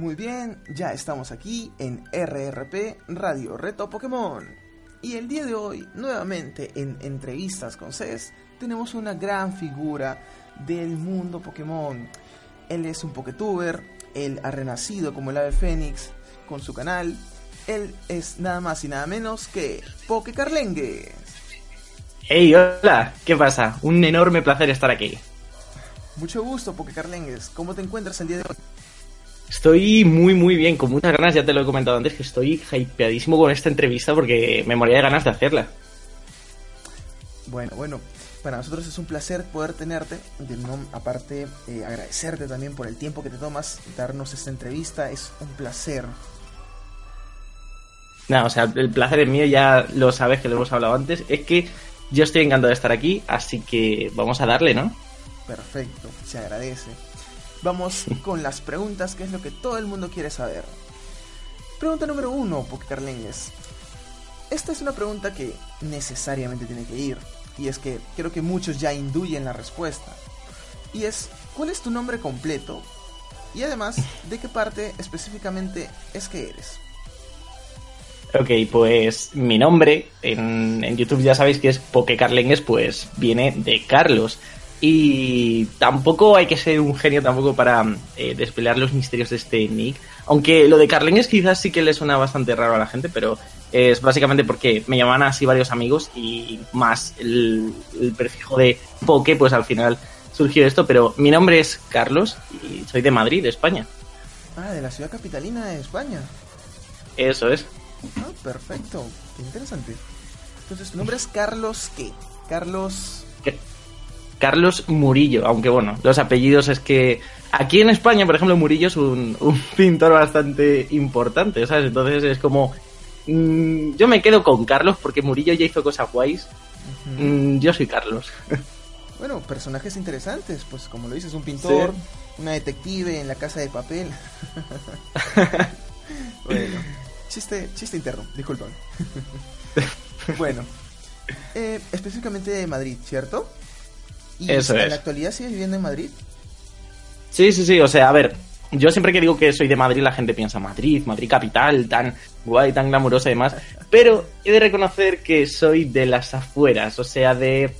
Muy bien, ya estamos aquí en RRP Radio Reto Pokémon. Y el día de hoy, nuevamente en Entrevistas con CES, tenemos una gran figura del mundo Pokémon. Él es un Poketuber, él ha renacido como el ave fénix con su canal. Él es nada más y nada menos que Pokecarlengue. Hey, hola, ¿qué pasa? Un enorme placer estar aquí. Mucho gusto, Pokecarlengues. ¿Cómo te encuentras el día de hoy? Estoy muy, muy bien, con muchas ganas, ya te lo he comentado antes, que estoy hypeadísimo con esta entrevista porque me moría de ganas de hacerla. Bueno, bueno, para nosotros es un placer poder tenerte, de no, aparte eh, agradecerte también por el tiempo que te tomas, darnos esta entrevista, es un placer. No, o sea, el placer es mío, ya lo sabes que lo hemos hablado antes, es que yo estoy encantado de estar aquí, así que vamos a darle, ¿no? Perfecto, se agradece. Vamos con las preguntas, que es lo que todo el mundo quiere saber. Pregunta número uno, Pokecarlengues. Esta es una pregunta que necesariamente tiene que ir, y es que creo que muchos ya induyen la respuesta. Y es, ¿cuál es tu nombre completo? Y además, ¿de qué parte específicamente es que eres? Ok, pues mi nombre en, YouTube ya sabéis que es Pokecarlengues, pues viene de Carlos. Y tampoco hay que ser un genio tampoco para eh, desvelar los misterios de este nick. Aunque lo de Carlengues quizás sí que le suena bastante raro a la gente, pero es básicamente porque me llamaban así varios amigos y más el, el prefijo de Poke, pues al final surgió esto. Pero mi nombre es Carlos y soy de Madrid, de España. Ah, de la ciudad capitalina de España. Eso es. Ah, perfecto. Qué interesante. Entonces, tu nombre es Carlos qué? Carlos... ¿Qué? Carlos Murillo, aunque bueno, los apellidos es que aquí en España, por ejemplo, Murillo es un, un pintor bastante importante, ¿sabes? Entonces es como... Mmm, yo me quedo con Carlos porque Murillo ya hizo cosas guays. Uh -huh. mmm, yo soy Carlos. Bueno, personajes interesantes, pues como lo dices, un pintor, sí. una detective en la casa de papel. bueno, chiste, chiste interno, disculpa. bueno, eh, específicamente de Madrid, ¿cierto? ¿Y Eso en es. la actualidad sigues viviendo en Madrid? Sí, sí, sí, o sea, a ver, yo siempre que digo que soy de Madrid, la gente piensa Madrid, Madrid capital, tan guay, tan glamurosa y demás. Pero he de reconocer que soy de las afueras, o sea, de,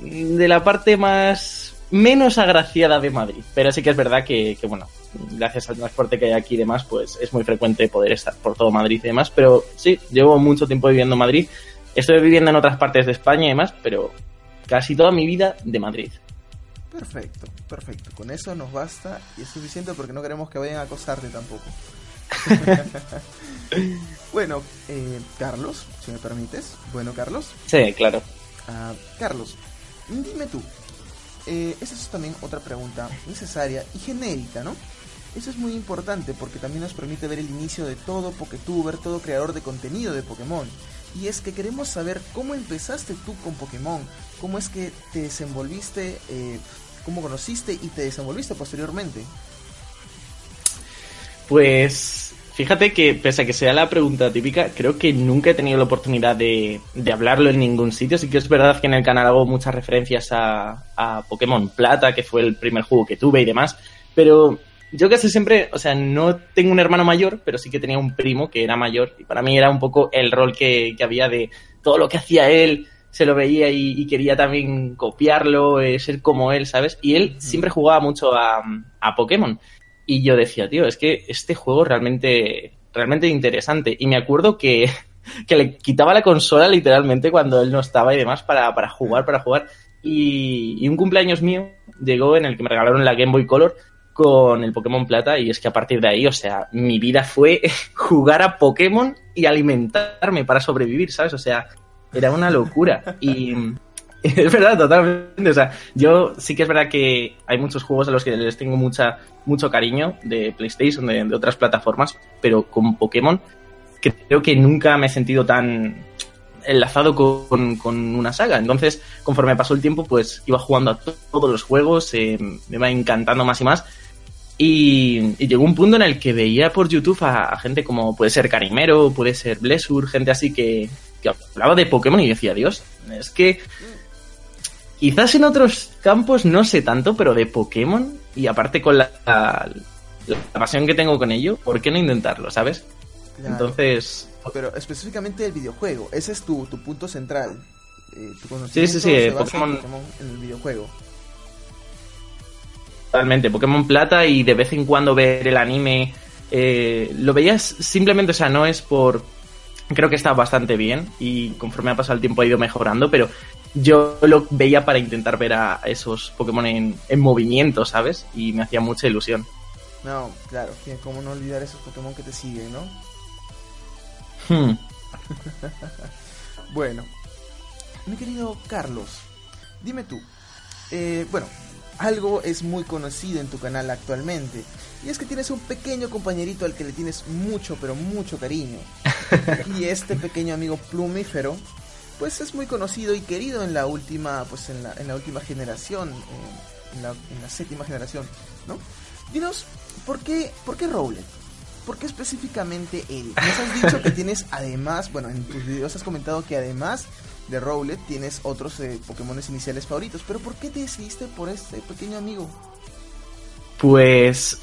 de la parte más menos agraciada de Madrid. Pero sí que es verdad que, que, bueno, gracias al transporte que hay aquí y demás, pues es muy frecuente poder estar por todo Madrid y demás. Pero sí, llevo mucho tiempo viviendo en Madrid. Estoy viviendo en otras partes de España y demás, pero casi toda mi vida de Madrid. Perfecto, perfecto. Con eso nos basta y es suficiente porque no queremos que vayan a acosarte tampoco. bueno, eh, Carlos, si me permites. Bueno, Carlos. Sí, claro. Uh, Carlos, dime tú. Eh, esa es también otra pregunta necesaria y genérica, ¿no? Eso es muy importante porque también nos permite ver el inicio de todo Poketuber, todo creador de contenido de Pokémon. Y es que queremos saber cómo empezaste tú con Pokémon, cómo es que te desenvolviste, eh, cómo conociste y te desenvolviste posteriormente. Pues fíjate que pese a que sea la pregunta típica, creo que nunca he tenido la oportunidad de, de hablarlo en ningún sitio. Sí que es verdad que en el canal hago muchas referencias a, a Pokémon Plata, que fue el primer juego que tuve y demás, pero yo casi siempre, o sea, no tengo un hermano mayor, pero sí que tenía un primo que era mayor y para mí era un poco el rol que, que había de todo lo que hacía él, se lo veía y, y quería también copiarlo, eh, ser como él, ¿sabes? Y él siempre jugaba mucho a, a Pokémon. Y yo decía, tío, es que este juego realmente, realmente interesante. Y me acuerdo que, que le quitaba la consola literalmente cuando él no estaba y demás para, para jugar, para jugar. Y, y un cumpleaños mío llegó en el que me regalaron la Game Boy Color con el Pokémon Plata y es que a partir de ahí, o sea, mi vida fue jugar a Pokémon y alimentarme para sobrevivir, ¿sabes? O sea, era una locura. Y es verdad, totalmente. O sea, yo sí que es verdad que hay muchos juegos a los que les tengo mucha, mucho cariño de PlayStation, de, de otras plataformas, pero con Pokémon creo que nunca me he sentido tan enlazado con, con, una saga. Entonces, conforme pasó el tiempo, pues iba jugando a todos los juegos, eh, me iba encantando más y más. Y, llegó un punto en el que veía por YouTube a, gente como puede ser Carimero, puede ser Blessur, gente así que, que hablaba de Pokémon y decía, Dios, es que quizás en otros campos no sé tanto, pero de Pokémon y aparte con la, la, pasión que tengo con ello, ¿por qué no intentarlo, sabes? Entonces, pero específicamente el videojuego, ese es tu, tu punto central. Eh, sí, sí, sí, eh, Pokémon... En, el videojuego. Totalmente, Pokémon Plata y de vez en cuando ver el anime. Eh, lo veías simplemente, o sea, no es por. Creo que está bastante bien y conforme ha pasado el tiempo ha ido mejorando, pero yo lo veía para intentar ver a esos Pokémon en, en movimiento, ¿sabes? Y me hacía mucha ilusión. No, claro, como no olvidar esos Pokémon que te siguen, ¿no? Hmm. bueno, mi querido Carlos, dime tú, eh, bueno, algo es muy conocido en tu canal actualmente, y es que tienes un pequeño compañerito al que le tienes mucho, pero mucho cariño. y este pequeño amigo plumífero, pues es muy conocido y querido en la última, pues en la, en la última generación, en, la, en la séptima generación, ¿no? Dinos, ¿por qué, por qué Rowlet? ¿Por qué específicamente él? Nos has dicho que tienes además, bueno, en tus videos has comentado que además de Rowlet tienes otros eh, Pokémon iniciales favoritos, pero ¿por qué te decidiste por este pequeño amigo? Pues,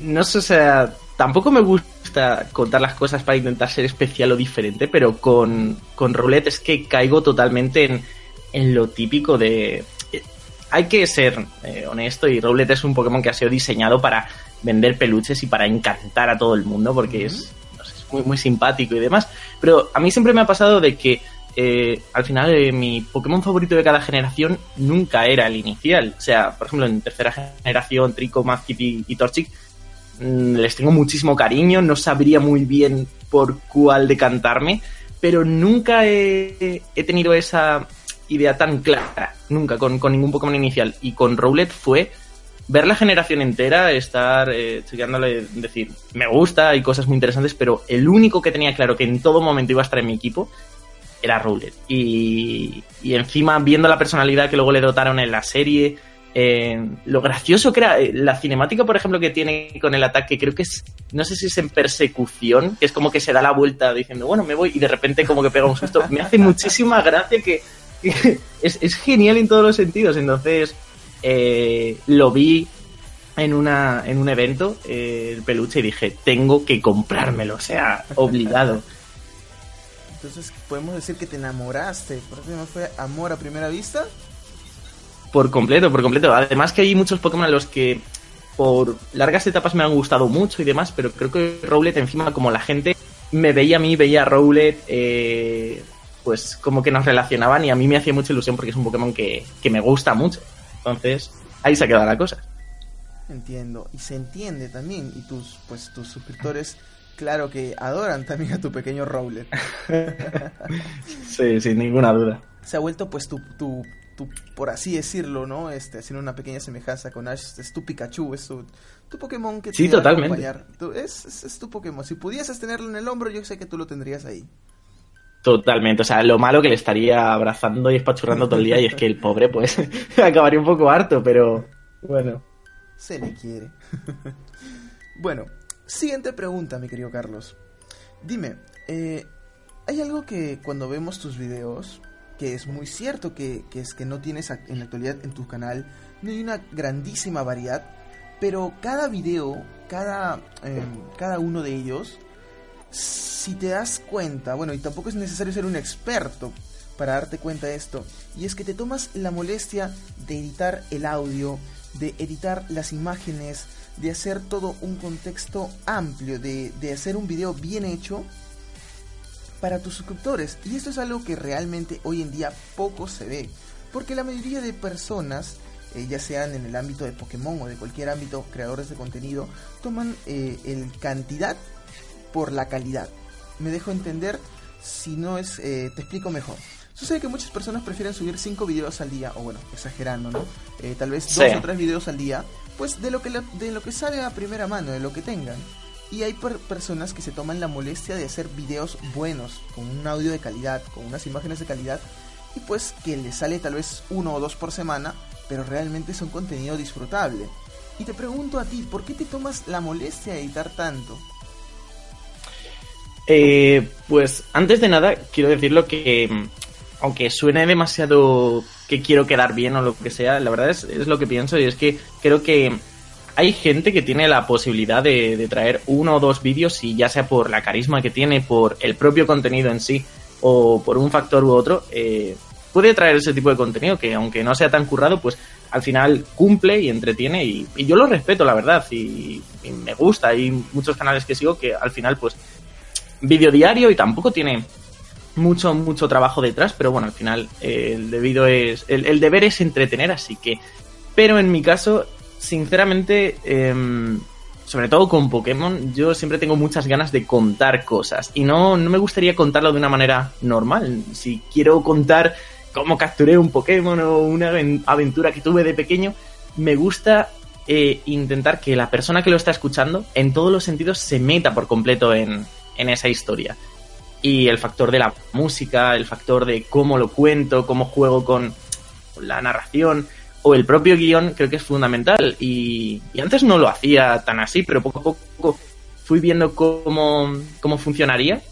no sé, o sea, tampoco me gusta contar las cosas para intentar ser especial o diferente, pero con, con Rowlet es que caigo totalmente en, en lo típico de... Eh, hay que ser eh, honesto y Rowlet es un Pokémon que ha sido diseñado para vender peluches y para encantar a todo el mundo porque es, muy, muy simpático y demás. Pero a mí siempre me ha pasado de que eh, al final eh, mi Pokémon favorito de cada generación nunca era el inicial. O sea, por ejemplo, en tercera generación, Trico, Mazkip y, Torchic mm, les tengo muchísimo cariño, no sabría muy bien por cuál decantarme, pero nunca he, he tenido esa idea tan clara, nunca, con, con, ningún Pokémon inicial. Y con Rowlet fue ver la generación entera, estar eh, decir, me gusta, hay cosas muy interesantes, pero el único que tenía claro que en todo momento iba a estar en mi equipo era Rowlet. Y, y encima, viendo la personalidad que luego le dotaron en la serie, eh, lo gracioso que era eh, la cinemática, por ejemplo, que tiene con el ataque, creo que es, no sé si es en persecución, que es como que se da la vuelta diciendo, bueno, me voy, y de repente como que pega un susto. Me hace muchísima gracia que, es, es genial en todos los sentidos. Entonces, eh, lo vi en, una, en un evento, eh, el peluche, y dije, tengo que comprármelo, o sea, obligado. Entonces, ¿podemos decir que te enamoraste? ¿Por eso no fue amor a primera vista? Por completo, por completo. Además que hay muchos Pokémon a los que por largas etapas me han gustado mucho y demás, pero creo que Rowlet encima, como la gente me veía a mí, veía a Rowlet, eh, pues como que nos relacionaban y a mí me hacía mucha ilusión porque es un Pokémon que, que me gusta mucho. Entonces, ahí se queda la cosa. Entiendo, y se entiende también, y tus, pues, tus suscriptores, claro que adoran también a tu pequeño Rowlet. sí, sin ninguna duda. Se ha vuelto, pues, tu, tu, tu, por así decirlo, ¿no? Este, haciendo una pequeña semejanza con Ash, es tu Pikachu, es tu, tu Pokémon que te sí, totalmente. es, es, es tu Pokémon. Si pudieses tenerlo en el hombro, yo sé que tú lo tendrías ahí. Totalmente, o sea, lo malo que le estaría abrazando y espachurrando todo el día y es que el pobre pues acabaría un poco harto, pero bueno. Se le quiere. bueno, siguiente pregunta, mi querido Carlos. Dime, eh, hay algo que cuando vemos tus videos, que es muy cierto que, es que no tienes en la actualidad en tu canal, no hay una grandísima variedad, pero cada video, cada, em, cada uno de ellos si te das cuenta, bueno, y tampoco es necesario ser un experto para darte cuenta de esto, y es que te tomas la molestia de editar el audio, de editar las imágenes, de hacer todo un contexto amplio, de, hacer un video bien hecho para tus suscriptores. Y esto es algo que realmente hoy en día poco se ve, porque la mayoría de personas eh, ya sean en el ámbito de Pokémon o de cualquier ámbito, creadores de contenido, toman eh, el cantidad por la calidad. Me dejo entender, si no es, te explico mejor. Sucede que muchas personas prefieren subir 5 videos al día, o bueno, exagerando, ¿no? tal vez 2 o 3 videos al día, pues de lo que de lo que sale a primera mano, de lo que tengan. Y hay personas que se toman la molestia de hacer videos buenos, con un audio de calidad, con unas imágenes de calidad, y pues que les sale tal vez uno o dos por semana, pero realmente es un contenido disfrutable. Y te pregunto a ti, ¿por qué te tomas la molestia de editar tanto? Eh, pues antes de nada, quiero decirlo que, aunque suene demasiado que quiero quedar bien o lo que sea, la verdad es, es lo que pienso y es que creo que hay gente que tiene la posibilidad de, traer uno o dos vídeos y ya sea por la carisma que tiene, por el propio contenido en sí o por un factor u otro, eh, puede traer ese tipo de contenido que aunque no sea tan currado, pues al final cumple y entretiene y, yo lo respeto, la verdad, y, me gusta. Hay muchos canales que sigo que al final, pues, vídeo diario y tampoco tiene mucho, mucho trabajo detrás, pero bueno, al final eh, el debido es, el deber es entretener, así que, pero en mi caso sinceramente, em, sobre todo con Pokémon, yo siempre tengo muchas ganas de contar cosas. Y no, no me gustaría contarlo de una manera normal. Si quiero contar cómo capturé un Pokémon o una aventura que tuve de pequeño, me gusta eh, intentar que la persona que lo está escuchando, en todos los sentidos, se meta por completo en, en esa historia. Y el factor de la música, el factor de cómo lo cuento, cómo juego con la narración, o el propio guion creo que es fundamental. Y, antes no lo hacía tan así, pero poco a poco fui viendo cómo, cómo funcionaría,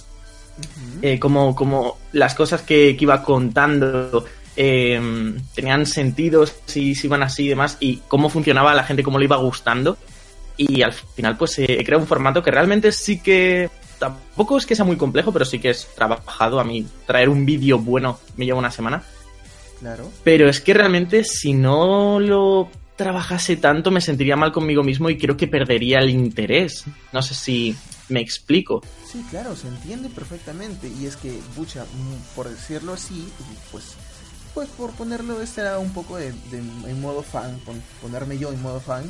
eh, cómo, las cosas que, iba contando em, tenían sentido, si, si, iban así y demás, y cómo funcionaba la gente, cómo le iba gustando. Y al final, pues eh, he creado un formato que realmente sí que. Tampoco es que sea muy complejo, pero sí que es trabajado. A mí, traer un vídeo bueno me lleva una semana. Pero es que realmente si no lo trabajase tanto me sentiría mal conmigo mismo y creo que perdería el interés. No sé si me explico. Sí, claro, se entiende perfectamente. Y es que, bucha, mm, por decirlo así, pues, pues por ponerlo este era un poco de, en modo fan, ponerme yo en modo fan.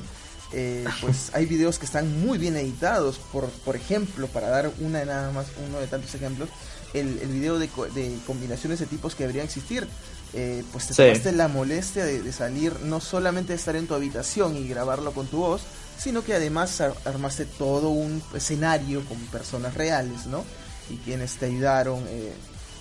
Eh, pues hay videos que están muy bien editados. Por, por ejemplo, para dar una nada más, uno de tantos ejemplos, el, el video de, de combinaciones de tipos que deberían existir. Eh, pues te tomaste la molestia de, salir, no solamente de estar en tu habitación y grabarlo con tu voz, sino que además armaste todo un escenario con personas reales, ¿no? Y quienes te ayudaron, eh,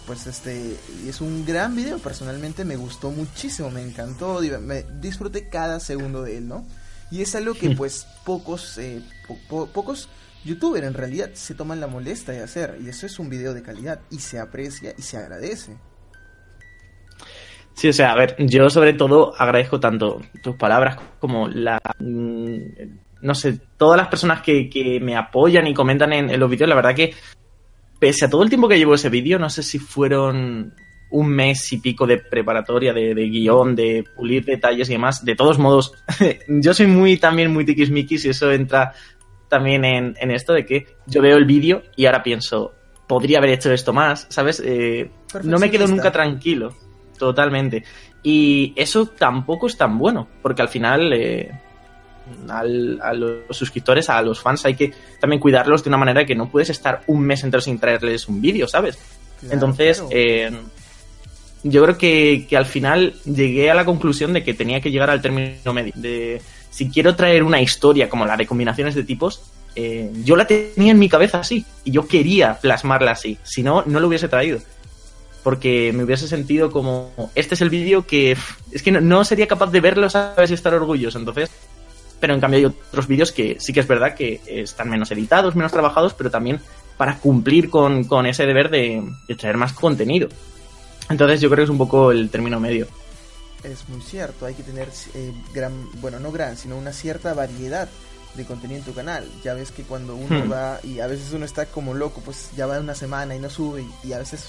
pues este, y es un gran video, personalmente me gustó muchísimo, me encantó, me disfruté cada segundo de él, ¿no? Y es algo que pues pocos, eh, pocos youtubers en realidad se toman la molestia de hacer, y eso es un video de calidad, y se aprecia y se agradece. Sí, o sea, a ver, yo sobre todo agradezco tanto tus palabras como la... Mm, no sé, todas las personas que, me apoyan y comentan en, los vídeos, la verdad que pese a todo el tiempo que llevo ese vídeo, no sé si fueron un mes y pico de preparatoria, de, guion, de pulir detalles y demás. De todos modos, yo soy muy también muy tiquismiquis y eso entra también en, esto de que yo veo el vídeo y ahora pienso, podría haber hecho esto más, ¿sabes? Eh, no me quedo nunca tranquilo. Totalmente. Y eso tampoco es tan bueno, porque al final eh, a los suscriptores, a los fans, hay que también cuidarlos de una manera que no puedes estar un mes entero sin traerles un vídeo, ¿sabes? Entonces, eh, yo creo que, al final llegué a la conclusión de que tenía que llegar al término medio. De si quiero traer una historia como la de combinaciones de tipos, eh, yo la tenía en mi cabeza así y yo quería plasmarla así. Si no, no lo hubiese traído porque me hubiese sentido como, este es el vídeo que es que no, sería capaz de verlo, sabes, y estar orgulloso. Entonces, pero en cambio hay otros vídeos que sí que es verdad que están menos editados, menos trabajados, pero también para cumplir con, ese deber de, traer más contenido. Entonces yo creo que es un poco el término medio. Es muy cierto, hay que tener eh, gran, bueno, no gran, sino una cierta variedad de contenido en tu canal. Ya ves que cuando uno hmm. va y a veces uno está como loco, pues ya va una semana y no sube y a veces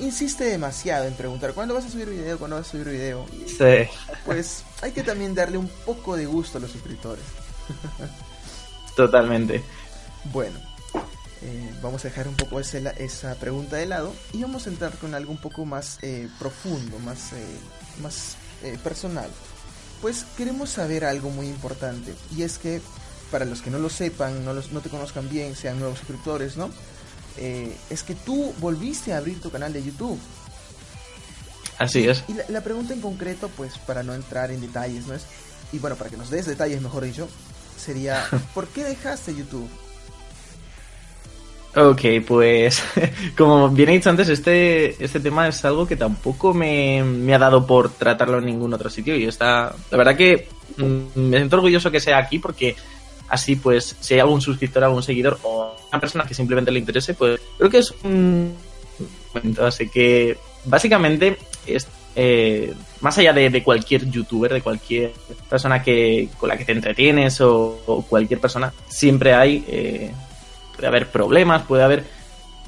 insiste demasiado en preguntar cuándo vas a subir video, cuándo vas a subir video. sí. Pues hay que también darle un poco de gusto a los suscriptores. Totalmente. Bueno, eh, vamos a dejar un poco esa pregunta de lado y vamos a entrar con algo un poco más eh, profundo, más, eh, más personal. pues queremos saber algo muy importante. Y es que, para los que no lo sepan, no, los, no te conozcan bien, sean nuevos suscriptores, ¿no? Es que tú volviste a abrir tu canal de YouTube. Así es. Y la, pregunta en concreto, pues para no entrar en detalles, ¿no es? Y bueno, para que nos des detalles, mejor dicho, sería, ¿por qué dejaste YouTube? Ok, pues como bien he dicho antes, este, este tema es algo que tampoco me, me, ha dado por tratarlo en ningún otro sitio y está, la verdad que mm, me siento orgulloso que sea aquí porque así pues si hay algún suscriptor, algún seguidor o una persona que simplemente le interese, pues creo que es un momento, así que básicamente es eh, más allá de, cualquier youtuber, de cualquier persona que con la que te entretienes o, cualquier persona, siempre hay eh, puede haber problemas, puede haber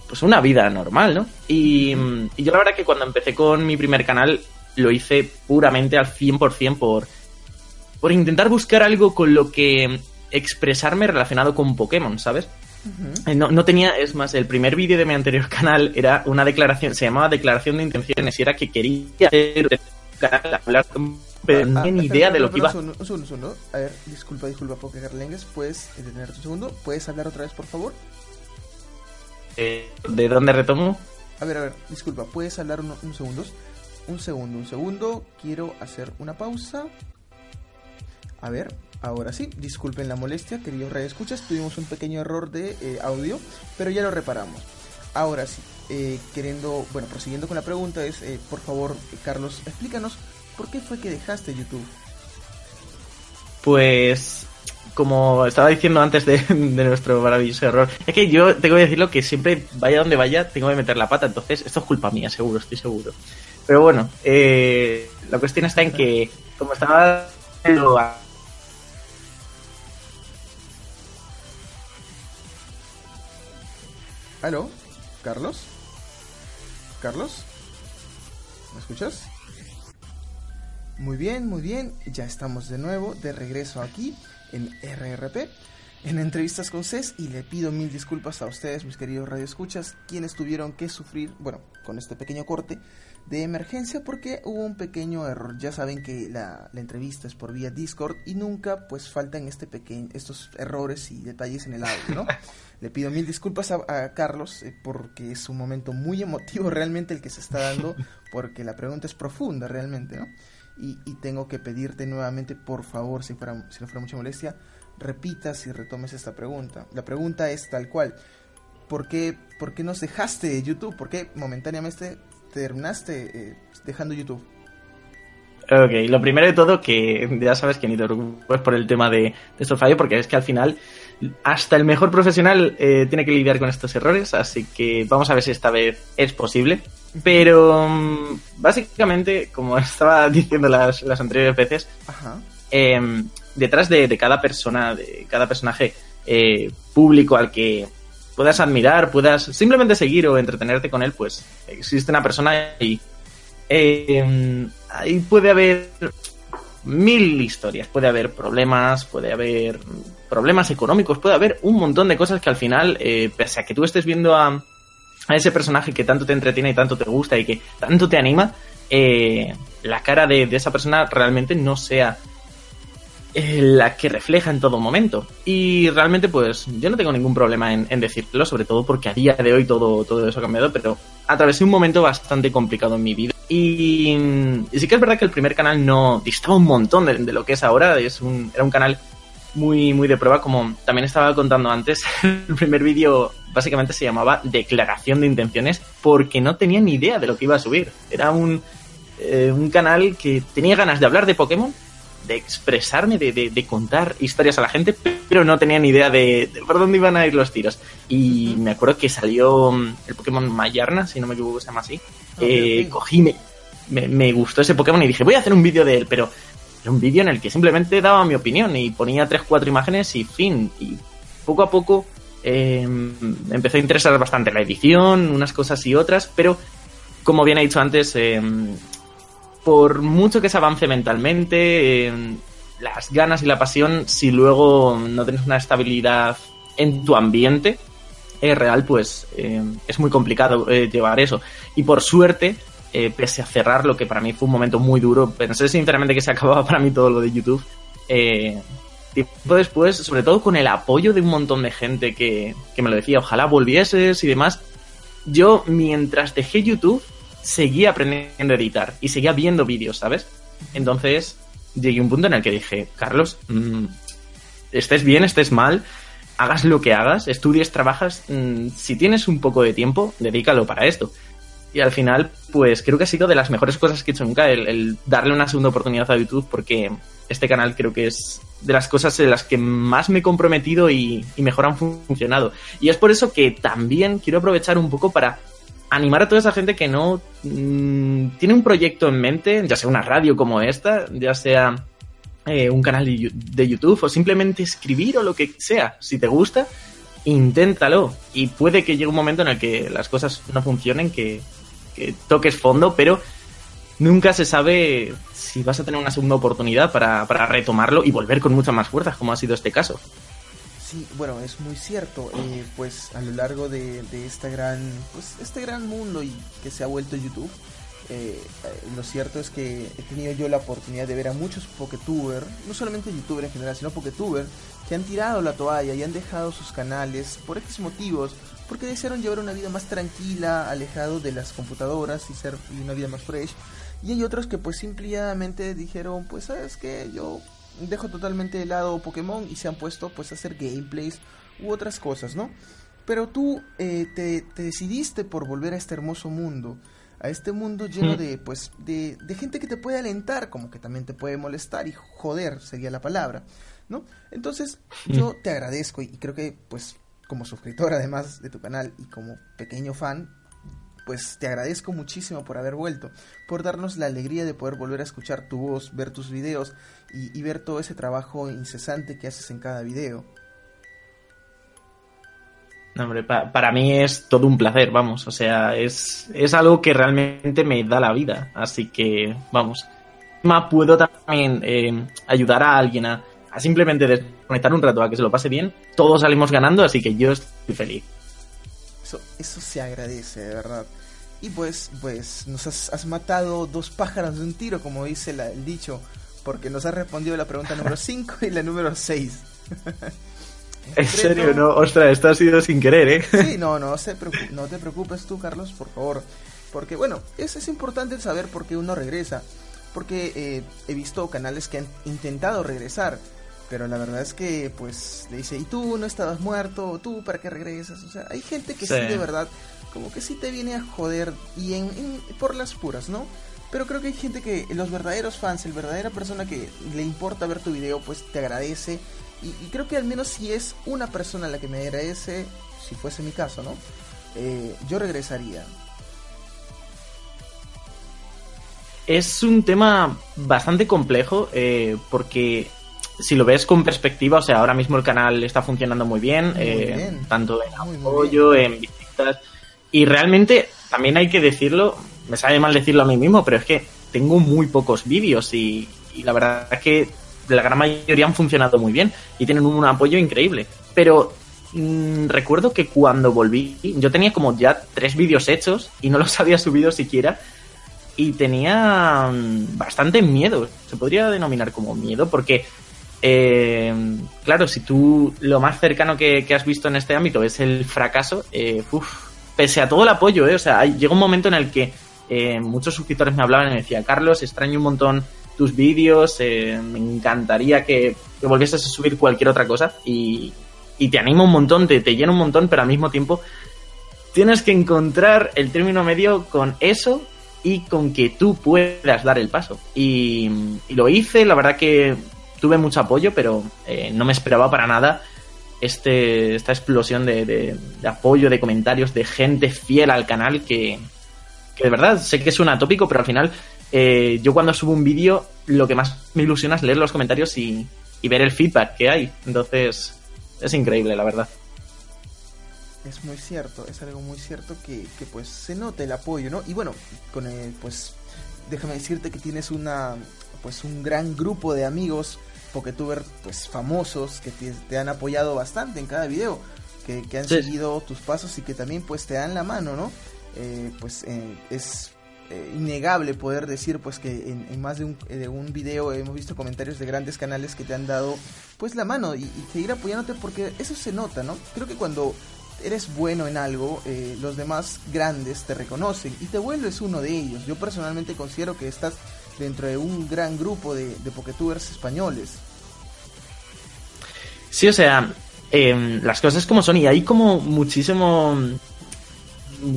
pues una vida normal, ¿no? Y, y, yo la verdad que cuando empecé con mi primer canal lo hice puramente al 100% por, por intentar buscar algo con lo que expresarme relacionado con Pokémon, ¿sabes? Eh, no, no, tenía, es más, el primer vídeo de mi anterior canal era una declaración, se llamaba Declaración de Intenciones y era que quería hacer hablar pero no tenía ni idea de lo que iba. Un segundo, un segundo, A ver, disculpa, disculpa, porque Carlengues, ¿puedes detenerte un segundo? ¿Puedes hablar otra vez, por favor? Eh, ¿De dónde retomo? A ver, a ver, disculpa, ¿puedes hablar un, un segundo? Un segundo, un segundo. Quiero hacer una pausa. A ver, ahora sí, disculpen la molestia, queridos escuchas, tuvimos un pequeño error de eh, audio, pero ya lo reparamos. Ahora sí, eh, queriendo, bueno, prosiguiendo con la pregunta es, eh, por favor, Carlos, explícanos, ¿por qué fue que dejaste YouTube? Pues, como estaba diciendo antes de, nuestro maravilloso error, es que yo tengo que decirlo que siempre, vaya donde vaya, tengo que meter la pata, entonces esto es culpa mía, seguro, estoy seguro. Pero bueno, la cuestión está en que, como estaba ¿Aló? ¿Carlos? ¿Carlos? ¿Me escuchas? Muy bien, muy bien. Ya estamos de nuevo, de regreso aquí en RRP, en entrevistas con CES, y le pido mil disculpas a ustedes, mis queridos radioescuchas, quienes tuvieron que sufrir, bueno, con este pequeño corte, de emergencia porque hubo un pequeño error. Ya saben que la, entrevista es por vía Discord y nunca pues faltan este pequeño, estos errores y detalles en el audio, ¿no? Le pido mil disculpas a, Carlos eh, porque es un momento muy emotivo realmente el que se está dando porque la pregunta es profunda realmente, ¿no? Y, tengo que pedirte nuevamente, por favor, si, fuera, si no fuera mucha molestia, repitas y retomes esta pregunta. La pregunta es tal cual. ¿Por qué, ¿Por qué nos dejaste YouTube? ¿Por qué momentáneamente terminaste eh, dejando YouTube? Ok, lo primero de todo que ya sabes que ni te preocupes por el tema de, estos fallos porque es que al final hasta el mejor profesional eh, tiene que lidiar con estos errores, así que vamos a ver si esta vez es posible. Pero mm, básicamente, como estaba diciendo las, las anteriores veces, em, detrás de, cada persona, de cada personaje eh, público al que puedas admirar, puedas simplemente seguir o entretenerte con él, pues existe una persona y eh, ahí puede haber mil historias, puede haber problemas, puede haber problemas económicos, puede haber un montón de cosas que al final, eh, pese a que tú estés viendo a, ese personaje que tanto te entretiene y tanto te gusta y que tanto te anima, eh, la cara de, de esa persona realmente no sea eh, la que refleja en todo momento. Y realmente, pues, yo no tengo ningún problema en, decirlo, sobre todo porque a día de hoy todo, todo eso ha cambiado, pero atravesé un momento bastante complicado en mi vida. Y, sí que es verdad que el primer canal no distaba un montón de, lo que es ahora. Es un, era un canal muy, muy de prueba, como también estaba contando antes. el primer vídeo básicamente se llamaba Declaración de Intenciones porque no tenía ni idea de lo que iba a subir. Era un, eh, un canal que tenía ganas de hablar de Pokémon, de expresarme, de, de, contar historias a la gente, pero no tenía ni idea de, por dónde iban a ir los tiros. Y me acuerdo que salió mm, el Pokémon Mayarna, si no me equivoco, se llama así. Eh, cogí, me, me, gustó ese Pokémon y dije, voy a hacer un vídeo de él, pero era un vídeo en el que simplemente daba mi opinión y ponía tres, cuatro imágenes y fin. Y poco a poco eh, empezó a interesar bastante la edición, unas cosas y otras, pero como bien he dicho antes, eh, por mucho que se avance mentalmente, las ganas y la pasión, si luego no tienes una estabilidad en tu ambiente real, pues eh, es muy complicado eh, llevar eso. Y por suerte, eh, pese a cerrar lo que para mí fue un momento muy duro, pensé sinceramente que se acababa para mí todo lo de YouTube. Eh, tiempo después, sobre todo con el apoyo de un montón de gente que, que me lo decía, ojalá volvieses y demás, yo mientras dejé YouTube seguía aprendiendo a editar y seguía viendo vídeos, ¿sabes? Entonces llegué a un punto en el que dije, Carlos, mmm, estés bien, estés mal, hagas lo que hagas, estudies, trabajas, mmm, si tienes un poco de tiempo, dedícalo para esto. Y al final, pues creo que ha sido de las mejores cosas que he hecho nunca el, darle una segunda oportunidad a YouTube porque este canal creo que es de las cosas en las que más me he comprometido y, mejor han funcionado. Y es por eso que también quiero aprovechar un poco para animar a toda esa gente que no mmm, tiene un proyecto en mente, ya sea una radio como esta, ya sea eh, un canal de YouTube o simplemente escribir o lo que sea. Si te gusta, inténtalo. Y puede que llegue un momento en el que las cosas no funcionen, que, que toques fondo, pero nunca se sabe si vas a tener una segunda oportunidad para, para retomarlo y volver con muchas más fuerzas, como ha sido este caso. Sí, bueno, es muy cierto. Eh, pues a lo largo de, de, esta gran, pues este gran mundo y que se ha vuelto YouTube, eh, lo cierto es que he tenido yo la oportunidad de ver a muchos Poketubers, no solamente YouTuber en general, sino Poketubers, que han tirado la toalla y han dejado sus canales por X motivos, porque desearon llevar una vida más tranquila, alejado de las computadoras y ser y una vida más fresh. Y hay otros que pues simplemente dijeron, pues sabes que yo dejo totalmente de lado Pokémon y se han puesto pues a hacer gameplays u otras cosas, ¿no? Pero tú eh, te, te, decidiste por volver a este hermoso mundo, a este mundo lleno de pues de, de, gente que te puede alentar, como que también te puede molestar y joder sería la palabra, ¿no? Entonces yo te agradezco y creo que pues como suscriptor además de tu canal y como pequeño fan, pues te agradezco muchísimo por haber vuelto, por darnos la alegría de poder volver a escuchar tu voz, ver tus videos y, ver todo ese trabajo incesante que haces en cada video. No, hombre, pa para mí es todo un placer, vamos, o sea, es, es algo que realmente me da la vida, así que, vamos, puedo también eh, ayudar a alguien a, a simplemente desconectar un rato, a que se lo pase bien, todos salimos ganando, así que yo estoy feliz. Eso, eso se agradece, de verdad. Y pues, pues nos has, has matado dos pájaros de un tiro, como dice la, el dicho, porque nos has respondido la pregunta número 5 y la número 6. en serio, no, ostras, esto ha sido sin querer, ¿eh? Sí, no, no, se no te preocupes tú, Carlos, por favor. Porque, bueno, es, es importante saber por qué uno regresa. Porque eh, he visto canales que han intentado regresar, pero la verdad es que, pues, le dice, ¿y tú no estabas muerto? ¿Tú para qué regresas? O sea, hay gente que sí, sí de verdad, como que sí te viene a joder y en, en, por las puras, ¿no? Pero creo que hay gente que, los verdaderos fans, el verdadera persona que le importa ver tu video, pues te agradece. Y, y creo que al menos si es una persona la que me agradece, si fuese mi caso, ¿no? Eh, yo regresaría. Es un tema bastante complejo eh, porque si lo ves con perspectiva, o sea, ahora mismo el canal está funcionando muy bien, muy eh, bien. tanto en apoyo, en visitas, y realmente también hay que decirlo, me sabe mal decirlo a mí mismo, pero es que tengo muy pocos vídeos y, y la verdad es que la gran mayoría han funcionado muy bien y tienen un apoyo increíble. Pero mmm, recuerdo que cuando volví, yo tenía como ya tres vídeos hechos y no los había subido siquiera. Y tenía mm, bastante miedo, se podría denominar como miedo, porque, eh, claro, si tú lo más cercano que, has visto en este ámbito es el fracaso, eh, pese a todo el apoyo, eh, o sea, llega un momento en el que eh, muchos suscriptores me hablaban y me decían, Carlos, extraño un montón tus vídeos, eh, me encantaría que, que, volvieses a subir cualquier otra cosa y, y te anima un montón, te, te, llena un montón, pero al mismo tiempo tienes que encontrar el término medio con eso y con que tú puedas dar el paso. Y, y lo hice, la verdad que tuve mucho apoyo, pero eh, no me esperaba para nada este, esta explosión de, de, apoyo, de comentarios, de gente fiel al canal que, que de verdad sé que suena tópico, pero al final eh, yo cuando subo un vídeo lo que más me ilusiona es leer los comentarios y, y, ver el feedback que hay. Entonces es increíble, la verdad. Es muy cierto, es algo muy cierto que, que pues se nota el apoyo, ¿no? Y bueno, con pues déjame decirte que tienes una pues un gran grupo de amigos Poketuber pues famosos que te, te, han apoyado bastante en cada video, que, que han sí. seguido tus pasos y que también pues te dan la mano, ¿no? Eh, pues eh, es eh, innegable poder decir pues que en, más de un, de un, video hemos visto comentarios de grandes canales que te han dado pues la mano y, y seguir apoyándote porque eso se nota, ¿no? Creo que cuando eres bueno en algo, eh, los demás grandes te reconocen y te vuelves uno de ellos. Yo personalmente considero que estás dentro de un gran grupo de, de españoles. Sí, o sea, em, las cosas como son y hay como muchísimo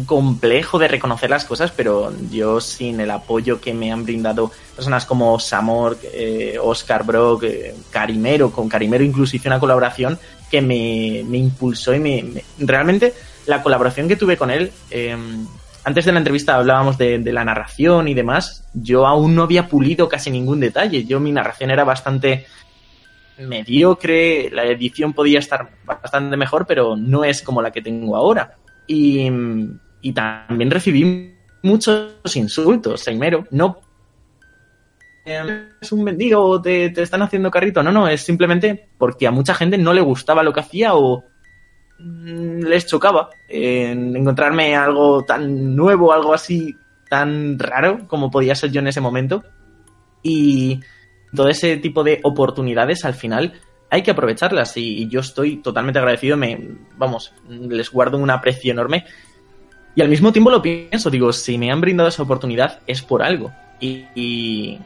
complejo de reconocer las cosas, pero yo sin el apoyo que me han brindado personas como Samor, eh, Oscar Brock, eh, Carimero, con Carimero incluso hice una colaboración que me, me impulsó y me, realmente la colaboración que tuve con él, em, antes de la entrevista hablábamos de, la narración y demás, yo aún no había pulido casi ningún detalle, yo mi narración era bastante mediocre, la edición podía estar bastante mejor, pero no es como la que tengo ahora. Y, también recibí muchos insultos. Primero, no es un mendigo o te, están haciendo carrito. No, no, es simplemente porque a mucha gente no le gustaba lo que hacía o les chocaba en encontrarme algo tan nuevo, algo así tan raro como podía ser yo en ese momento. Y todo ese tipo de oportunidades al final hay que aprovecharlas. Y, yo estoy totalmente agradecido, me, vamos, les guardo un aprecio enorme. Y al mismo tiempo lo pienso, digo, si me han brindado esa oportunidad es por algo. Y,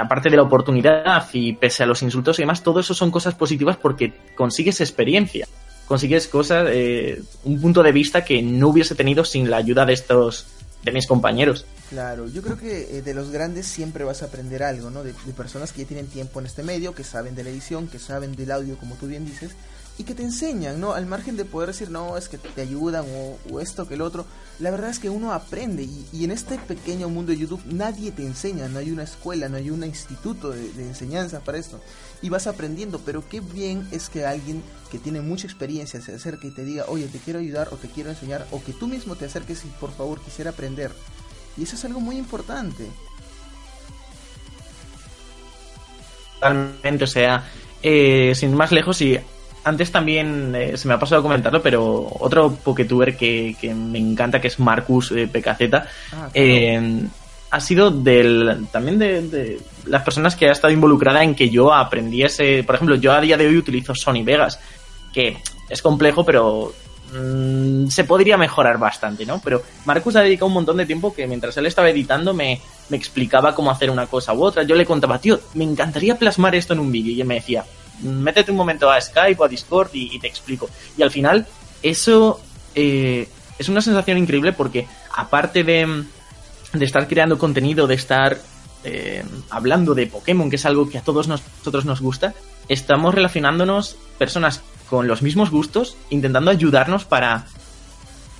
aparte de la oportunidad y pese a los insultos y demás, todo eso son cosas positivas porque consigues experiencia, consigues cosas, eh, un punto de vista que no hubiese tenido sin la ayuda de estos de mis compañeros. Claro, yo creo que eh, de los grandes siempre vas a aprender algo, ¿no? De, personas que ya tienen tiempo en este medio, que saben de la edición, que saben del audio, como tú bien dices, y que te enseñan, ¿no? Al margen de poder decir, no, es que te ayudan o, esto que el otro, la verdad es que uno aprende y, en este pequeño mundo de YouTube nadie te enseña, no hay una escuela, no hay un instituto de, de, enseñanza para esto y vas aprendiendo, pero qué bien es que alguien que tiene mucha experiencia se acerque y te diga, oye, te quiero ayudar o te quiero enseñar o que tú mismo te acerques y por favor quisiera aprender. Y eso es algo muy importante. Totalmente, o sea, eh, sin más lejos y antes también eh, se me ha pasado a comentarlo, pero otro Poketuber que, que me encanta, que es Marcus eh, PKZ, ah, ha sido del, también de, las personas que ha estado involucrada en que yo aprendiese. Por ejemplo, yo a día de hoy utilizo Sony Vegas, que es complejo, pero mm, se podría mejorar bastante, ¿no? Pero Marcus ha dedicado un montón de tiempo que mientras él estaba editando me, me explicaba cómo hacer una cosa u otra. Yo le contaba, tío, me encantaría plasmar esto en un vídeo. Y él me decía, métete un momento a Skype o a Discord y, te explico. Y al final, eso eh, es una sensación increíble porque aparte de, de estar creando contenido, de estar eh, hablando de Pokémon, que es algo que a todos nosotros nos gusta, estamos relacionándonos personas con los mismos gustos, intentando ayudarnos para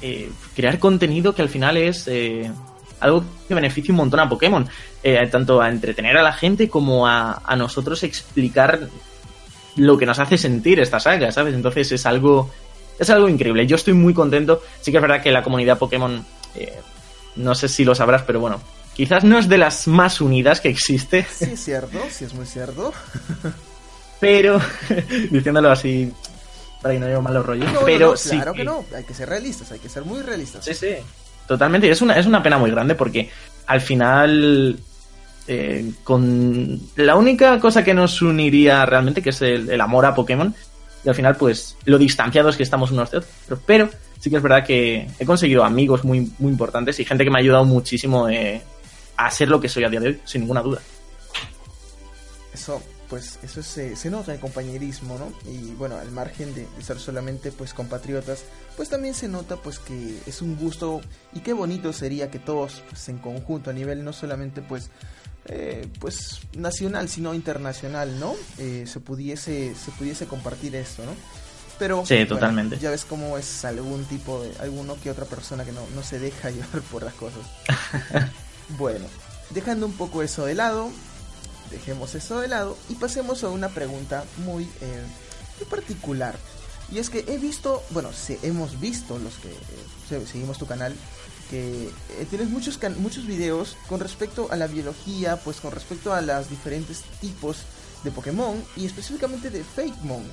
eh, crear contenido que al final es eh, algo que beneficia un montón a Pokémon, tanto a entretener a la gente como a, a, nosotros explicar lo que nos hace sentir esta saga, ¿sabes? Entonces es algo es algo increíble. Yo estoy muy contento. Sí que es verdad que la comunidad Pokémon no sé si lo sabrás, pero bueno, quizás no es de las más unidas que existe. Sí, es cierto, sí es muy cierto. pero, diciéndolo así, para que no llevo malos rollos, pero sí. Claro que no, hay que ser realistas, hay que ser muy realistas. Sí, sí, totalmente. Es una, es una pena muy grande porque al final, eh, con la única cosa que nos uniría realmente, que es el, amor a Pokémon, y al final, pues, lo distanciados que estamos unos de otros. Pero sí que es verdad que he conseguido amigos muy, muy importantes y gente que me ha ayudado muchísimo eh, a ser lo que soy a día de hoy, sin ninguna duda. Eso, pues, eso se, se nota el compañerismo, ¿no? Y bueno, al margen de, ser solamente, pues, compatriotas, pues también se nota, pues, que es un gusto y qué bonito sería que todos, pues, en conjunto, a nivel no solamente, pues, eh, pues nacional sino internacional no eh, se pudiese se pudiese compartir esto no pero sí, totalmente. Ya ves cómo es algún tipo de, alguno que otra persona que no, no se deja llevar por las cosas. bueno, dejando un poco eso de lado, dejemos eso de lado y pasemos a una pregunta muy, eh, muy particular. Y es que he visto, bueno, sí, hemos visto los que eh, seguimos tu canal, que eh, tienes muchos, muchos videos con respecto a la biología, pues con respecto a los diferentes tipos de Pokémon y específicamente de Fakemon.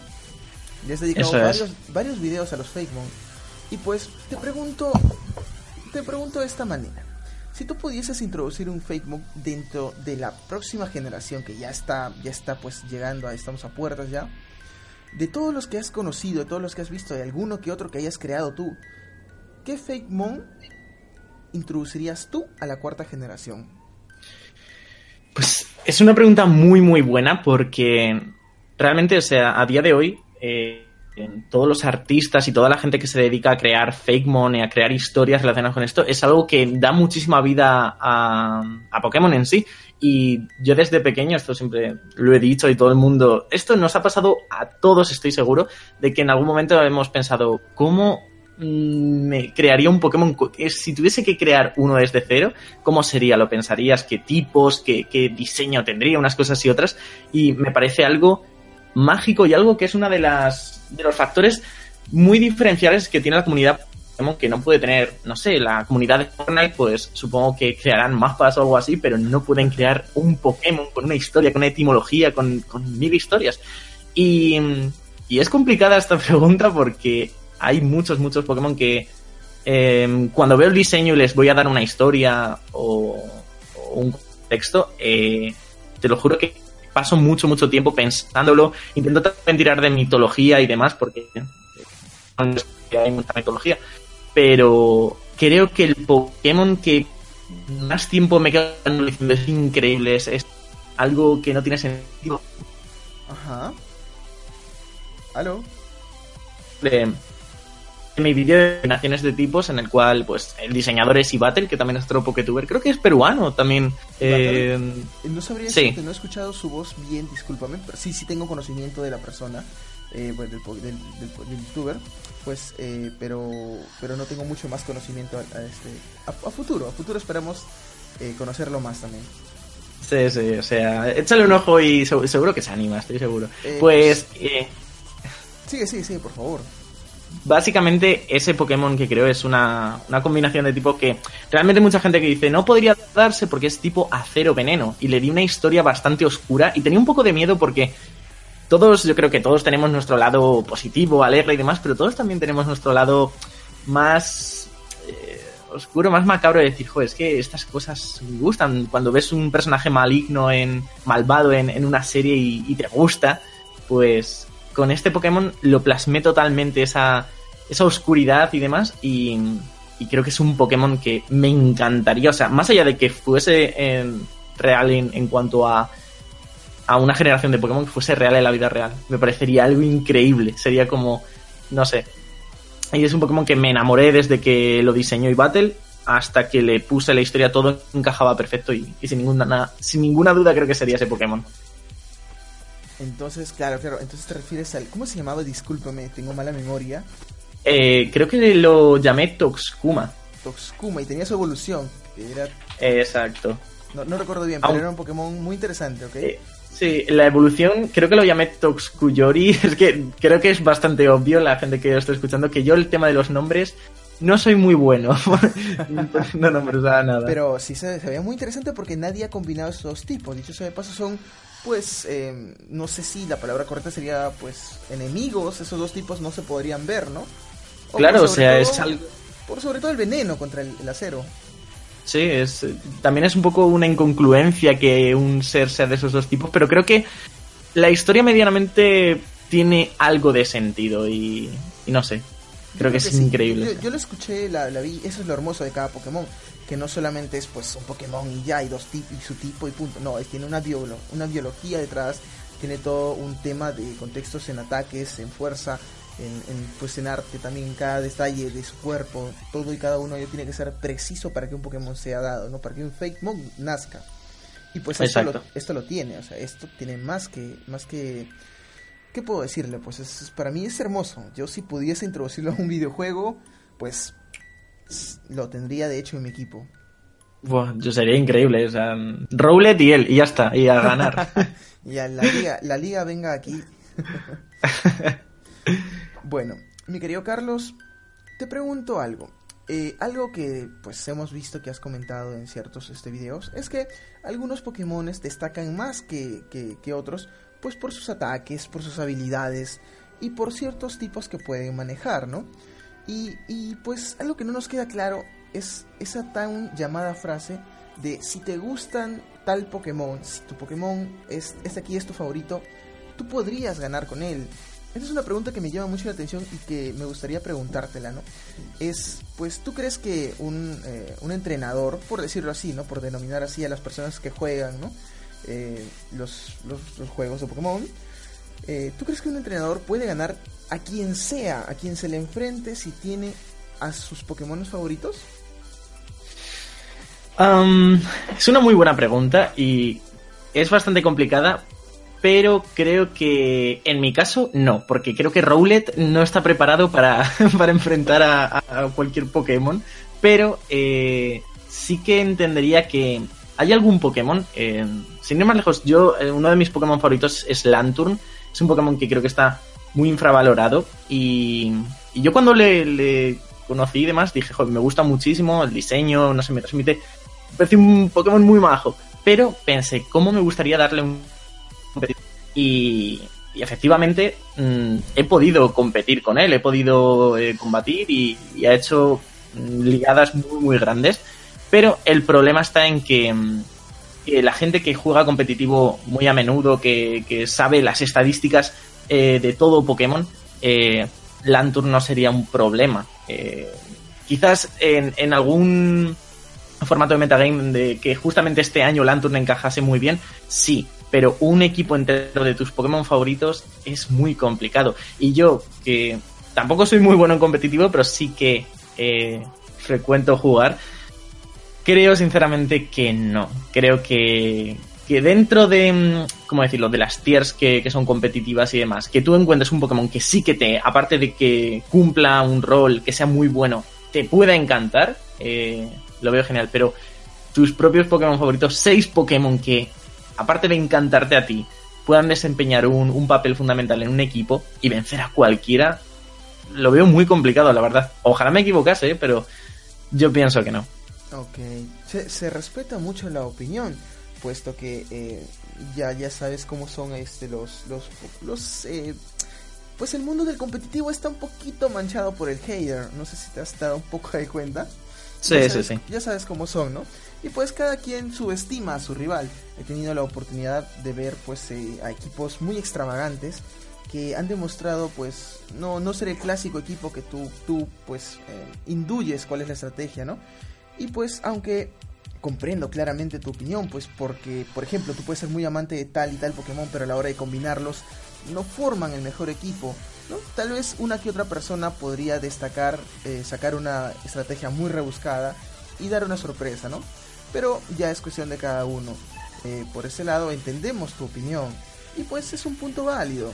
Le has dedicado varios, varios videos a los Fakemon. Y pues te pregunto, te pregunto de esta manera. Si tú pudieses introducir un Fakemon dentro de la próxima generación que ya está, ya está pues llegando, a, estamos a puertas ya, de todos los que has conocido, de todos los que has visto, de alguno que otro que hayas creado tú, ¿qué Fakemon introducirías tú a la cuarta generación? Pues es una pregunta muy muy buena porque realmente, o sea, a día de hoy eh, todos los artistas y toda la gente que se dedica a crear fake money, a crear historias relacionadas con esto, es algo que da muchísima vida a, a, Pokémon en sí. Y yo desde pequeño, esto siempre lo he dicho y todo el mundo, esto nos ha pasado a todos, estoy seguro, de que en algún momento hemos pensado, ¿cómo me crearía un Pokémon? Si tuviese que crear uno desde cero, ¿cómo sería? ¿Lo pensarías? ¿Qué tipos? ¿Qué, qué diseño tendría? Unas cosas y otras. Y me parece algo mágico y algo que es una de las de los factores muy diferenciales que tiene la comunidad que no puede tener, no sé, la comunidad de Fortnite, pues supongo que crearán mapas o algo así, pero no pueden crear un Pokémon con una historia, con una etimología, con, con mil historias. Y, y, es complicada esta pregunta porque hay muchos, muchos Pokémon que eh, cuando veo el diseño y les voy a dar una historia o, o un texto, eh, te lo juro que paso mucho, mucho tiempo pensándolo. Intento también tirar de mitología y demás, porque hay mucha mitología. Pero creo que el Pokémon que más tiempo me quedo diciendo es increíble, es, algo que no tiene sentido. Ajá. ¿Aló? De, mi vídeo de naciones de tipos en el cual pues el diseñador es Ibatel, que también es otro Poketuber, creo que es peruano también. Eh, no sabría sí. no he escuchado su voz bien, discúlpame, pero sí, sí tengo conocimiento de la persona, eh, del, del, del, del, youtuber, pues, eh, pero, pero no tengo mucho más conocimiento a, a este, a, a, futuro, a futuro esperamos eh, conocerlo más también. Sí, sí, o sea, échale un ojo y seguro que se anima, estoy seguro. pues... pues sigue, sigue, sigue, por favor básicamente ese Pokémon que creo es una, una, combinación de tipo que realmente mucha gente que dice no podría darse porque es tipo acero veneno y le di una historia bastante oscura y tenía un poco de miedo porque todos, yo creo que todos tenemos nuestro lado positivo, alegre y demás, pero todos también tenemos nuestro lado más eh, oscuro, más macabro de decir, joder, es que estas cosas me gustan. Cuando ves un personaje maligno, en malvado en, en una serie y te gusta, pues con este Pokémon lo plasmé totalmente esa, esa oscuridad y demás y, creo que es un Pokémon que me encantaría, o sea, más allá de que fuese en, real en, en, cuanto a, a una generación de Pokémon que fuese real en la vida real, me parecería algo increíble, sería como, no sé, y es un Pokémon que me enamoré desde que lo diseñó y Battle hasta que le puse la historia todo encajaba perfecto y, y sin ninguna sin ninguna duda creo que sería ese Pokémon. Entonces, claro, claro. Entonces te refieres al. ¿Cómo se llamaba? Discúlpame, tengo mala memoria. Eh, creo que lo llamé Toxkuma. Toxkuma, y tenía su evolución. Que era... exacto. No, no, recuerdo bien, pero era un Pokémon muy interesante, ¿ok? Eh, sí, la evolución, creo que lo llamé Toxkuyori. Es que creo que es bastante obvio la gente que lo está escuchando que yo el tema de los nombres no soy muy bueno. no nombres nada. Pero sí se, se, veía muy interesante porque nadie ha combinado esos tipos. Dicho sea de paso, son pues eh, no sé si la palabra correcta sería pues enemigos, esos dos tipos no se podrían ver, ¿no? O claro, o sea, todo, es algo... Por sobre todo el veneno contra el, el, acero. Sí, es, también es un poco una incongruencia que un ser sea de esos dos tipos, pero creo que la historia medianamente tiene algo de sentido y, y no sé, creo que, que, es sí. increíble. Yo, yo, lo escuché, la, la vi, eso es lo hermoso de cada Pokémon que no solamente es pues un Pokémon y ya, y dos tipos y su tipo y punto. No, es, tiene una, biolo una biología detrás, tiene todo un tema de contextos en ataques, en fuerza, en, en, pues en arte también, en cada detalle de su cuerpo, todo y cada uno ellos tiene que ser preciso para que un Pokémon sea dado, ¿no? Para que un Fake Mon nazca. Y pues esto lo, esto lo, tiene, o sea, esto tiene más que, más que, ¿qué puedo decirle? Pues es, para mí es hermoso. Yo si pudiese introducirlo a un videojuego, pues lo tendría de hecho en mi equipo. Buah, yo sería increíble, o sea, Rowlet y él, y ya está, y a ganar. y a la liga, la liga venga aquí. bueno, mi querido Carlos, te pregunto algo. Eh, algo que pues hemos visto que has comentado en ciertos este, videos es que algunos Pokémon destacan más que, que, que otros pues por sus ataques, por sus habilidades y por ciertos tipos que pueden manejar, ¿no? Y, pues algo que no nos queda claro es esa tan llamada frase de si te gustan tal Pokémon, si tu Pokémon es, este aquí es tu favorito, tú podrías ganar con él. Esa es una pregunta que me llama mucho la atención y que me gustaría preguntártela, ¿no? Es, pues, ¿tú crees que un, eh, un entrenador, por decirlo así, ¿no? Por denominar así a las personas que juegan, ¿no? Eh, los, los, juegos de Pokémon, eh, ¿tú crees que un entrenador puede ganar a quien sea, a quien se le enfrente si tiene a sus Pokémon favoritos? es una muy buena pregunta y es bastante complicada, pero creo que en mi caso no, porque creo que Rowlet no está preparado para, para enfrentar a, cualquier Pokémon, pero eh, sí que entendería que hay algún Pokémon, eh, sin ir más lejos, yo, eh, uno de mis Pokémon favoritos es Lanturn, es un Pokémon que creo que está muy infravalorado y, yo cuando le, conocí y demás dije, joder, me gusta muchísimo el diseño, no sé, me transmite, me parece un Pokémon muy majo, pero pensé, ¿cómo me gustaría darle un y, y efectivamente mm, he podido competir con él, he podido eh, combatir y, ha hecho mm, ligadas muy muy grandes. Pero el problema está en que, mm, la gente que juega competitivo muy a menudo, que, sabe las estadísticas eh, de todo Pokémon, eh, no sería un problema. Eh, quizás en, en, algún formato de metagame de que justamente este año Lanturn encajase muy bien, sí, pero un equipo entero de tus Pokémon favoritos es muy complicado. Y yo, que tampoco soy muy bueno en competitivo, pero sí que eh, frecuento jugar, creo sinceramente que no. Creo que, que dentro de, mm, ¿cómo decirlo?, de las tiers que, son competitivas y demás, que tú encuentres un Pokémon que sí que te, aparte de que cumpla un rol, que sea muy bueno, te pueda encantar, eh, lo veo genial, pero tus propios Pokémon favoritos, seis Pokémon que aparte de encantarte a ti, puedan desempeñar un, papel fundamental en un equipo y vencer a cualquiera, lo veo muy complicado, la verdad. Ojalá me equivocase, pero yo pienso que no. Ok, se, respeta mucho la opinión, puesto que eh, ya, ya sabes cómo son este los los, los eh, pues el mundo del competitivo está un poquito manchado por el hater. No sé si te has dado un poco de cuenta. Sí, sí, sí. Ya sabes cómo son, ¿no? Y pues cada quien subestima a su rival. He tenido la oportunidad de ver pues eh, a equipos muy extravagantes que han demostrado pues no, no ser el clásico equipo que tú, tú pues eh, induyes cuál es la estrategia, ¿no? Y pues aunque comprendo claramente tu opinión, pues porque por ejemplo tú puedes ser muy amante de tal y tal Pokémon, pero a la hora de combinarlos no forman el mejor equipo. ¿no? Tal vez una que otra persona podría destacar, eh, sacar una estrategia muy rebuscada y dar una sorpresa, ¿no? pero ya es cuestión de cada uno. Eh, por ese lado entendemos tu opinión y pues es un punto válido.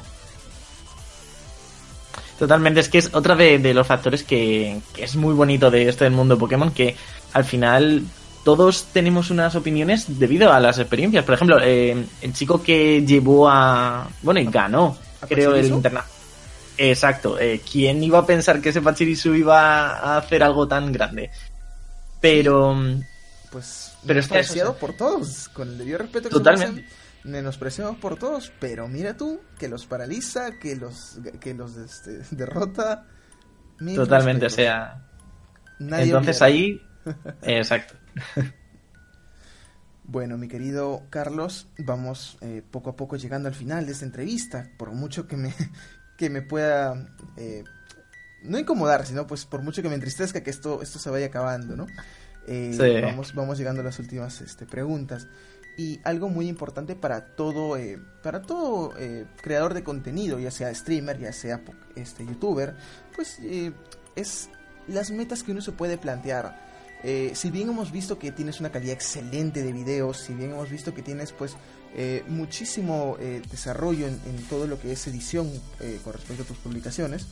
Totalmente, es que es otra de, los factores que, es muy bonito de esto del mundo Pokémon, que al final todos tenemos unas opiniones debido a las experiencias. Por ejemplo, eh, el chico que llevó a... Bueno, y ganó, creo, el internacional. Exacto. Eh, ¿Quién iba a pensar que ese Pachirisu iba a hacer algo tan grande? Pero... Pues pero es menospreciado por todos, con el debido respeto que Totalmente. se por todos, pero mira tú, que los paraliza, que los, que los este, derrota. Totalmente, o sea. entonces ahí. exacto. Bueno, mi querido Carlos, vamos eh, poco a poco llegando al final de esta entrevista. Por mucho que me, que me pueda eh, no incomodar, sino pues por mucho que me entristezca que esto, esto se vaya acabando, ¿no? Eh, vamos, vamos llegando a las últimas este, preguntas. Y algo muy importante para todo, eh, para todo eh, creador de contenido, ya sea streamer, ya sea este, youtuber, pues es las metas que uno se puede plantear. Si bien hemos visto que tienes una calidad excelente de videos, si bien hemos visto que tienes pues muchísimo desarrollo en, todo lo que es edición con respecto a tus publicaciones,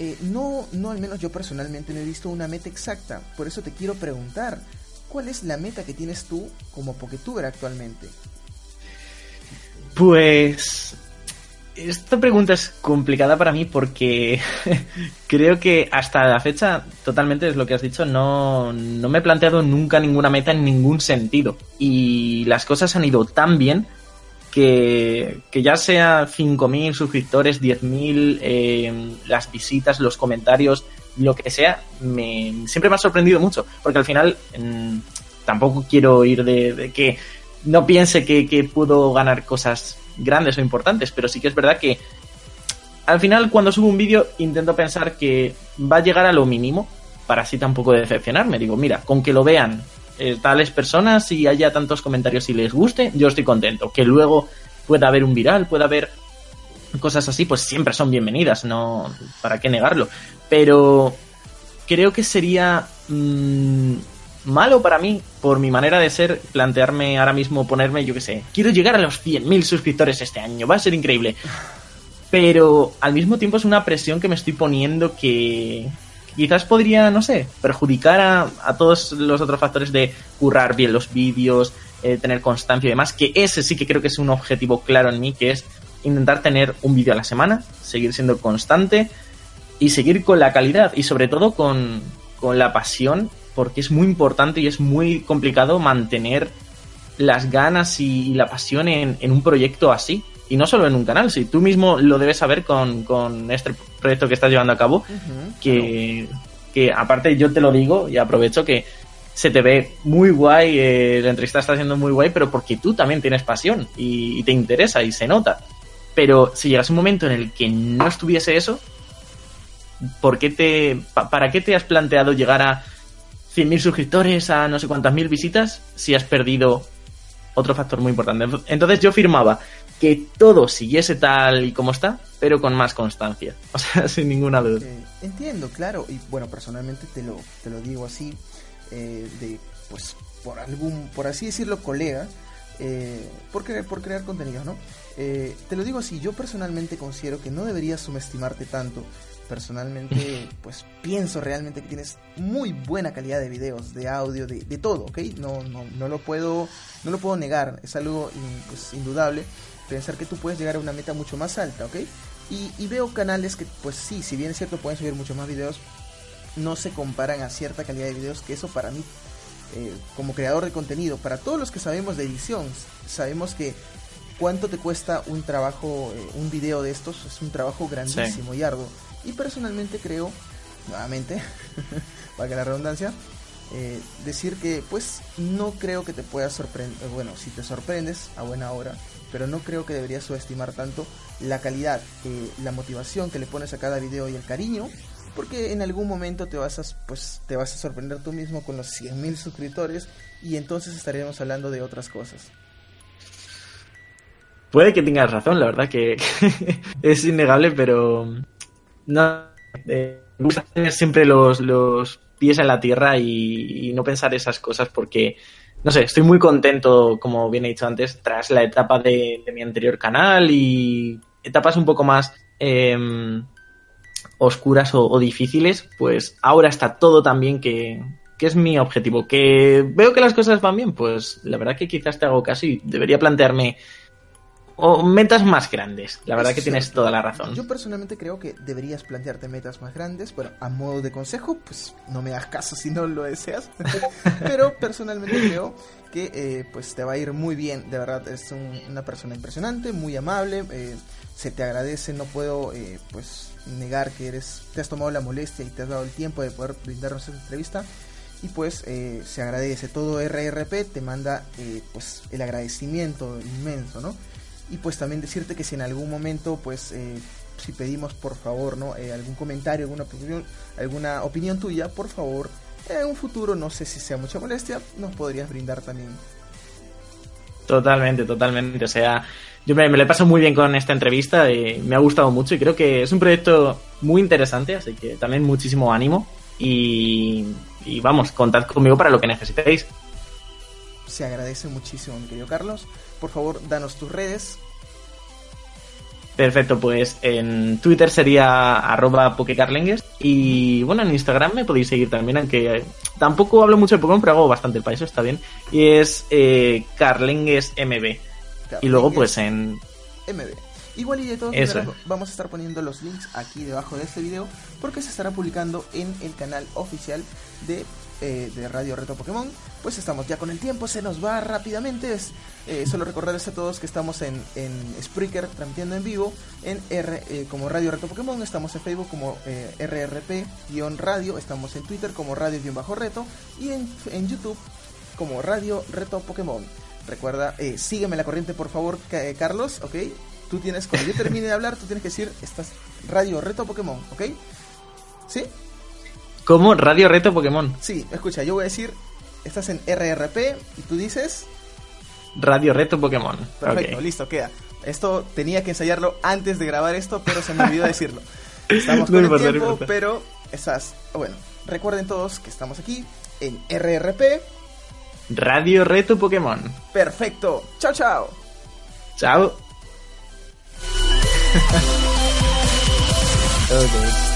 eh, no, no, al menos yo personalmente no he visto una meta exacta. Por eso te quiero preguntar, ¿cuál es la meta que tienes tú como Poketuber actualmente? Pues esta pregunta es complicada para mí porque creo que hasta la fecha, totalmente es lo que has dicho, no, no me he planteado nunca ninguna meta en ningún sentido. Y las cosas han ido tan bien que, ya sea 5.000 suscriptores, 10.000, eh, las visitas, los comentarios, lo que sea, me, siempre me ha sorprendido mucho, porque al final tampoco quiero ir de, que no piense que, que puedo ganar cosas grandes o importantes, pero sí que es verdad que al final cuando subo un vídeo intento pensar que va a llegar a lo mínimo para así tampoco decepcionarme. Digo, mira, con que lo vean eh, tales personas y haya tantos comentarios y les guste, yo estoy contento. Que luego pueda haber un viral, pueda haber cosas así, pues siempre son bienvenidas, no, ¿para qué negarlo? Pero creo que sería mm, malo para mí, por mi manera de ser, plantearme ahora mismo ponerme, yo qué sé, quiero llegar a los 100.000 suscriptores este año, va a ser increíble. Pero al mismo tiempo es una presión que me estoy poniendo que quizás podría, no sé, perjudicar a, todos los otros factores de currar bien los vídeos, eh, tener constancia y demás, que ese sí que creo que es un objetivo claro en mí, que es intentar tener un vídeo a la semana, seguir siendo constante y seguir con la calidad y sobre todo con, con la pasión, porque es muy importante y es muy complicado mantener las ganas y la pasión en, en un proyecto así y no solo en un canal, si tú mismo lo debes saber con, con este proyecto que estás llevando a cabo, que, que aparte yo te lo digo y aprovecho que se te ve muy guay, eh, la entrevista está siendo muy guay, pero porque tú también tienes pasión y, te interesa y se nota. Pero si llegas un momento en el que no estuviese eso, ¿por qué te, ¿para qué te has planteado llegar a 100.000 suscriptores, a no sé cuántas mil visitas, si has perdido otro factor muy importante? Entonces yo firmaba que todo siguiese tal y como está, pero con más constancia. O sea, sin ninguna duda. Eh, entiendo, claro. Y bueno, personalmente te lo, te lo digo así, eh, de, pues, por algún, por así decirlo, colega, eh, por, crear, por crear contenido, ¿no? te lo digo así, yo personalmente considero que no deberías subestimarte tanto. Personalmente, pues pienso realmente que tienes muy buena calidad de videos, de audio, de, de todo, ¿ok? No, no, no lo puedo, no lo puedo negar, es algo pues, indudable pensar que tú puedes llegar a una meta mucho más alta, ¿ok? Y, veo canales que, pues sí, si bien es cierto, pueden subir muchos más videos, no se comparan a cierta calidad de videos, que eso para mí, eh, como creador de contenido, para todos los que sabemos de edición, sabemos que cuánto te cuesta un trabajo, eh, un video de estos, es un trabajo grandísimo y arduo. Y personalmente creo, nuevamente, para que la redundancia, eh, decir que pues no creo que te pueda sorprender, bueno, si te sorprendes a buena hora, pero no creo que deberías subestimar tanto la calidad, eh, la motivación que le pones a cada video y el cariño, porque en algún momento te vas a, pues, te vas a sorprender tú mismo con los 100.000 suscriptores y entonces estaremos hablando de otras cosas. Puede que tengas razón, la verdad que, es innegable, pero no, eh, me gusta tener siempre los, los pies en la tierra y, no pensar esas cosas porque no sé, estoy muy contento, como bien he dicho antes, tras la etapa de, mi anterior canal y etapas un poco más em, oscuras o, difíciles, pues ahora está todo tan bien que, que, es mi objetivo. Que veo que las cosas van bien, pues la verdad que quizás te hago caso y debería plantearme o metas más grandes. La verdad que tienes toda la razón. Yo personalmente creo que deberías plantearte metas más grandes. Bueno, a modo de consejo, pues no me hagas caso si no lo deseas. Pero personalmente creo que eh, pues te va a ir muy bien. De verdad, es una persona impresionante, muy amable. Eh, se te agradece, no puedo eh, pues negar que eres, te has tomado la molestia y te has dado el tiempo de poder brindarnos esta entrevista y pues se agradece todo RRP te manda pues el agradecimiento inmenso no y pues también decirte que si en algún momento pues eh, si pedimos por favor no eh, algún comentario alguna opinión alguna opinión tuya por favor en un futuro no sé si sea mucha molestia nos podrías brindar también. Totalmente totalmente. O sea yo me, me le paso muy bien con esta entrevista me ha gustado mucho y creo que es un proyecto muy interesante así que también muchísimo ánimo y, y vamos contad conmigo para lo que necesitéis se agradece muchísimo, mi querido Carlos. Por favor, danos tus redes. Perfecto, pues en Twitter sería arroba pokecarlengues y bueno, en Instagram me podéis seguir también, aunque tampoco hablo mucho de Pokémon, pero hago bastante para eso, está bien. Y es eh, carlenguesmb. Y luego pues en... MB. Igual y de todos vamos a estar poniendo los links aquí debajo de este video porque se estará publicando en el canal oficial de eh, de Radio Reto Pokémon. Pues estamos ya con el tiempo, se nos va rápidamente. Es, eh, solo recordarles a todos que estamos en, en Spreaker transmitiendo en vivo, en R, eh, como Radio Reto Pokémon, estamos en Facebook como RRP-radio, estamos en Twitter como Radio-reto y en, en YouTube como Radio Reto Pokémon. Recuerda, sígueme la corriente por favor, Carlos, ¿ok? Tú tienes, cuando yo termine de hablar, tú tienes que decir, estás Radio Reto Pokémon, ¿ok? ¿Sí? Como Radio Reto Pokémon. Sí, escucha, yo voy a decir, estás en RRP y tú dices... Radio Reto Pokémon. Perfecto, listo, queda. Esto tenía que ensayarlo antes de grabar esto, pero se me olvidó decirlo. Estamos con el tiempo, pero estás... Bueno, recuerden todos que estamos aquí en RRP. Radio Reto Pokémon. Perfecto. Chao, chao. Chao. okay.